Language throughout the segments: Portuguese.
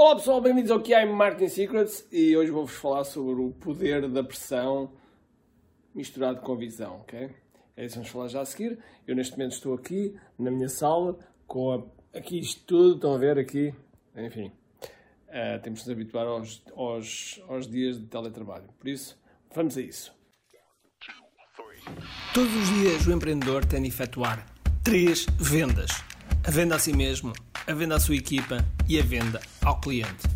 Olá pessoal, bem-vindos ao QI Marketing Secrets e hoje vou-vos falar sobre o poder da pressão misturado com visão, ok? É isso que vamos falar já a seguir. Eu neste momento estou aqui na minha sala com a, aqui isto tudo, estão a ver aqui, enfim. Uh, temos de nos habituar aos, aos, aos dias de teletrabalho. Por isso, vamos a isso. Todos os dias o empreendedor tem de efetuar três vendas: a venda a si mesmo, a venda à sua equipa e a venda ao cliente.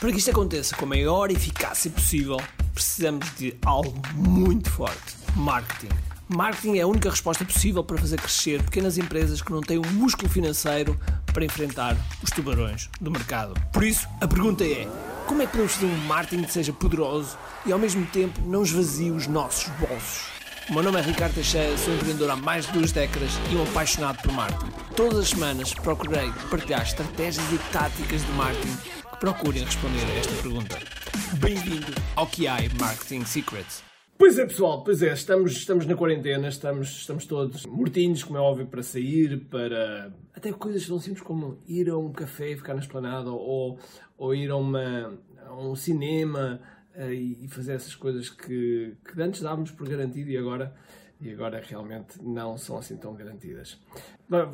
Para que isto aconteça com a maior eficácia possível, precisamos de algo muito forte: marketing. Marketing é a única resposta possível para fazer crescer pequenas empresas que não têm o um músculo financeiro para enfrentar os tubarões do mercado. Por isso, a pergunta é: como é que podemos fazer um marketing que seja poderoso e ao mesmo tempo não esvazie os nossos bolsos? O meu nome é Ricardo Teixeira, sou empreendedor há mais de duas décadas e um apaixonado por marketing. Todas as semanas procurei partilhar estratégias e táticas de marketing que procurem responder a esta pergunta. Bem-vindo ao QI Marketing Secrets. Pois é, pessoal, pois é, estamos, estamos na quarentena, estamos, estamos todos mortinhos, como é óbvio, para sair, para. Até coisas tão simples como ir a um café e ficar na esplanada, ou, ou ir a, uma, a um cinema e fazer essas coisas que, que antes dávamos por garantido e agora, e agora realmente não são assim tão garantidas.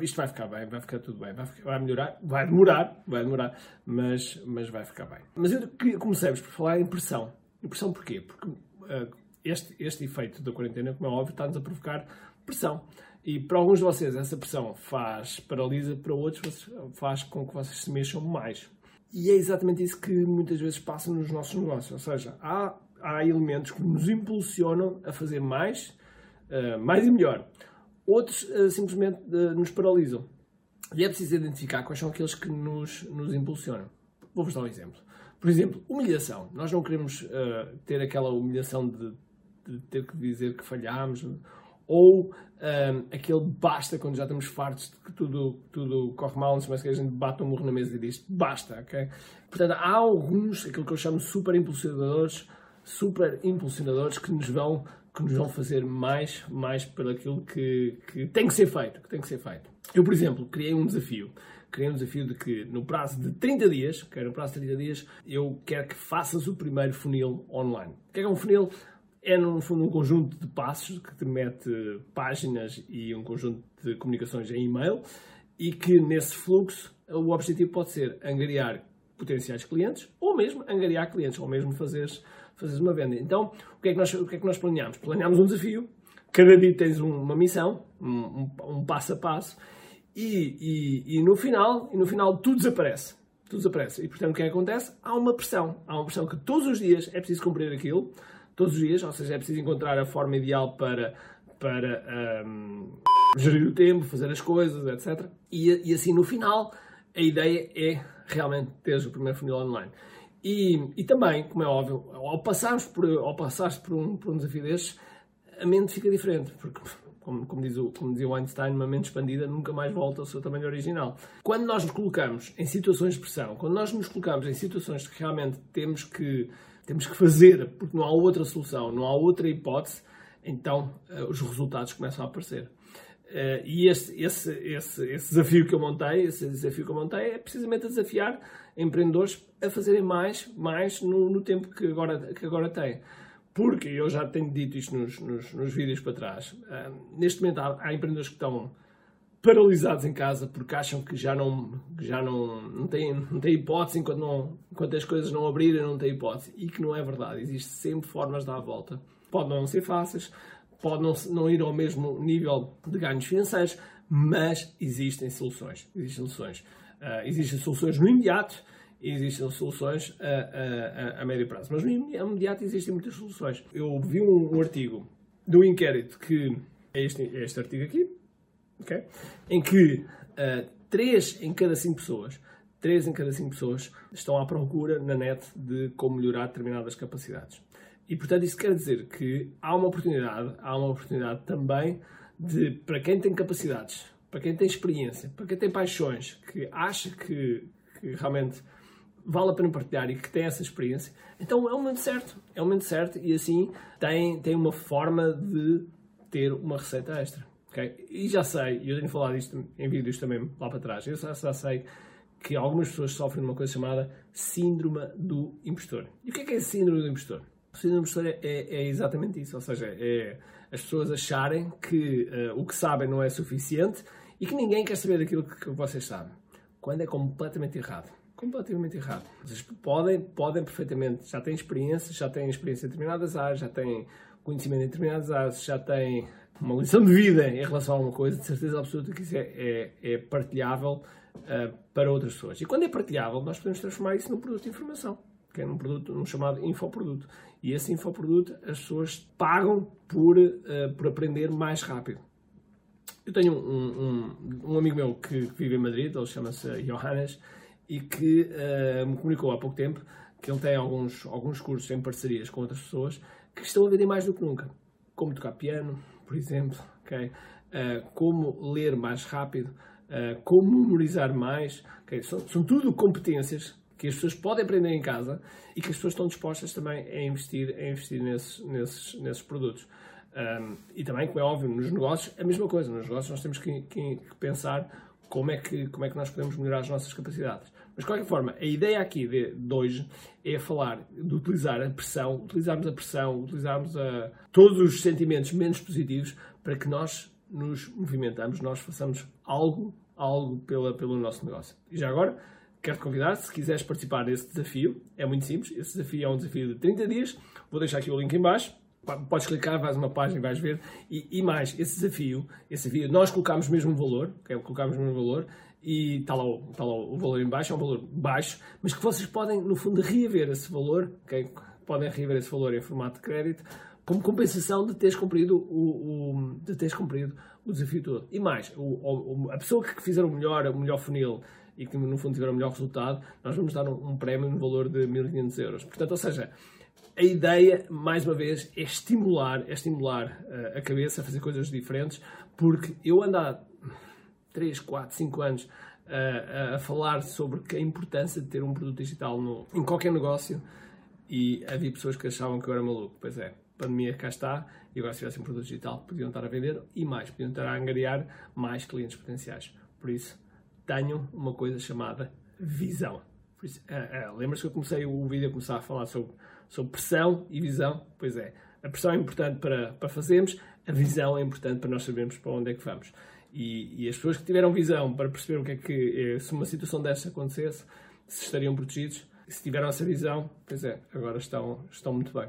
Isto vai ficar bem, vai ficar tudo bem, vai, ficar, vai melhorar, vai demorar, vai demorar, mas, mas vai ficar bem. Mas eu comecemos por falar em pressão. Impressão porquê? Porque uh, este, este efeito da quarentena, como é óbvio, está-nos a provocar pressão. E para alguns de vocês essa pressão faz paralisa, para outros faz com que vocês se mexam mais. E é exatamente isso que muitas vezes passa nos nossos negócios. Ou seja, há, há elementos que nos impulsionam a fazer mais, uh, mais e melhor. Outros uh, simplesmente uh, nos paralisam. E é preciso identificar quais são aqueles que nos, nos impulsionam. Vou-vos dar um exemplo. Por exemplo, humilhação. Nós não queremos ter aquela humilhação de, de ter que dizer que falhámos ou um, aquele basta quando já estamos fartos de que tudo, tudo corre mal, mas que a gente bate um murro na mesa e diz basta, ok? Portanto, há alguns, aquilo que eu chamo super impulsionadores, super impulsionadores que nos vão, que nos vão fazer mais, mais pelo aquilo que, que tem que ser feito, que tem que ser feito. Eu, por exemplo, criei um desafio. Criei um desafio de que no prazo de 30 dias, que no prazo de 30 dias, eu quero que faças o primeiro funil online. O que é, que é um funil? É, no fundo, um conjunto de passos que te mete páginas e um conjunto de comunicações em e-mail e que, nesse fluxo, o objetivo pode ser angariar potenciais clientes ou mesmo angariar clientes, ou mesmo fazeres, fazeres uma venda. Então, o que, é que nós, o que é que nós planeamos? Planeamos um desafio, cada dia tens uma missão, um, um, passo a passo, e, e, e, no final, e no final tudo desaparece. Tudo desaparece. E, portanto, o que é que acontece? Há uma pressão. Há uma pressão que todos os dias é preciso cumprir aquilo, todos os dias, ou seja, é preciso encontrar a forma ideal para, para um, gerir o tempo, fazer as coisas, etc. E, e, assim, no final, a ideia é realmente teres o primeiro funil online. E, e também, como é óbvio, ao passarmos por, ao passares por um, por um desafio destes, a mente fica diferente, porque como, como, diz o, como dizia o Einstein, uma mente expandida nunca mais volta ao seu tamanho original. Quando nós nos colocamos em situações de pressão, quando nós nos colocamos em situações que realmente temos que temos que fazer, porque não há outra solução, não há outra hipótese, então uh, os resultados começam a aparecer. Uh, e esse, esse, esse, esse, desafio que eu montei, esse desafio que eu montei é precisamente a desafiar empreendedores a fazerem mais, mais no, no tempo que agora, que agora têm. Porque eu já tenho dito isto nos, nos, nos vídeos para trás. Uh, neste momento há, há empreendedores que estão paralisados em casa porque acham que já não, já não, não, têm, não têm hipótese enquanto, não, enquanto as coisas não abrirem, não têm hipótese. E que não é verdade. Existem sempre formas de dar a volta. Pode não ser fáceis, pode não, não ir ao mesmo nível de ganhos financeiros, mas existem soluções. Existem soluções. Uh, existem soluções no imediato existem soluções a, a, a, médio prazo. Mas no imediato existem muitas soluções. Eu vi um, um artigo do inquérito que é este, é este artigo aqui, okay? em que uh, 3 em cada 5 pessoas 3 em cada 5 pessoas estão à procura na net de como melhorar determinadas capacidades. E, portanto, isso quer dizer que há uma oportunidade, há uma oportunidade também de, para quem tem capacidades, para quem tem experiência, para quem tem paixões, que acha que, que realmente vale a pena partilhar e que tem essa experiência, então é o momento certo. É o momento certo e assim tem, tem uma forma de ter uma receita extra. Okay? E já sei, e eu tenho falado isto em vídeos também lá para trás, eu já, já sei que algumas pessoas sofrem de uma coisa chamada síndrome do impostor. E o que é que é síndrome do impostor? O síndrome do impostor é, é, é exatamente isso, ou seja, é as pessoas acharem que uh, o que sabem não é suficiente e que ninguém quer saber daquilo que vocês sabem, quando é completamente errado. Completamente errado. Vocês podem, podem perfeitamente, já têm experiência, já têm experiência em determinadas áreas, já têm conhecimento em determinadas áreas, já têm uma lição de vida em relação a alguma coisa, de certeza absoluta que isso é, é, é partilhável uh, para outras pessoas. E quando é partilhável, nós podemos transformar isso num produto de informação, que é num produto num chamado infoproduto. E esse infoproduto as pessoas pagam por, uh, por aprender mais rápido. Eu tenho um, um, um amigo meu que, que, vive em Madrid, ele chama-se Johannes, e que uh, me comunicou há pouco tempo que ele tem alguns, alguns cursos em parcerias com outras pessoas que estão a vender mais do que nunca. Como tocar piano, por exemplo, okay? Uh, como ler mais rápido, uh, como memorizar mais. Okay? São, são tudo competências que as pessoas podem aprender em casa e que as pessoas estão dispostas também a investir, a investir nesses, nesses, nesses produtos. Um, e também, como é óbvio, nos negócios, a mesma coisa. Nos negócios nós temos que, que, que, pensar como é que, como é que nós podemos melhorar as nossas capacidades. Mas, de qualquer forma, a ideia aqui de, de hoje é falar de utilizar a pressão, utilizarmos a pressão, utilizarmos a, todos os sentimentos menos positivos para que nós nos movimentamos, nós façamos algo, algo pela, pelo nosso negócio. E já agora, quero-te convidar, se quiseres participar desse desafio, é muito simples, esse desafio é um desafio de 30 dias, vou deixar aqui o link em baixo, podes clicar, vais uma página e vais ver, e, e, mais, esse desafio, esse desafio, nós colocámos mesmo um valor, okay? colocámos mesmo um valor, e está lá, o, está lá o valor em baixo, é um valor baixo, mas que vocês podem, no fundo, reaver esse valor, okay? podem reaver esse valor em formato de crédito, como compensação de teres cumprido o, o, de teres cumprido o desafio todo. E mais, o, o, a pessoa que fizer o melhor, o melhor funil e que no fundo tiver o melhor resultado, nós vamos dar um, um prémio no valor de 1500 euros. Portanto, ou seja, a ideia, mais uma vez, é estimular, é estimular uh, a cabeça a fazer coisas diferentes, porque eu ando há 3, 4, 5 anos uh, a falar sobre a importância de ter um produto digital no, em qualquer negócio e havia pessoas que achavam que eu era maluco. Pois é, a pandemia cá está e agora se tivesse um produto digital podiam estar a vender e mais, podiam estar a angariar mais clientes potenciais. Por isso, tenham uma coisa chamada visão. Uh, uh, Lembra-se que eu comecei o vídeo a começar a falar sobre, sobre pressão e visão? Pois é, a pressão é importante para, para fazermos, a visão é importante para nós sabermos para onde é que vamos. E, e as pessoas que tiveram visão para perceber o que é que, eh, se uma situação desta acontecesse, se estariam protegidos, se tiveram essa visão, pois é, agora estão, estão muito bem.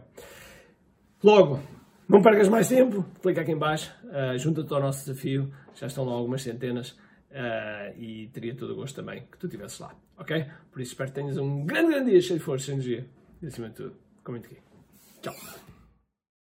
Logo, não percas mais tempo, clica aqui em baixo, uh, junta-te ao nosso desafio, já estão lá algumas centenas uh, e teria todo o gosto também que tu estivesses lá, ok? Por isso espero que tenhas um grande, grande dia cheio de força e energia e acima de tudo, com muito aqui. Tchau!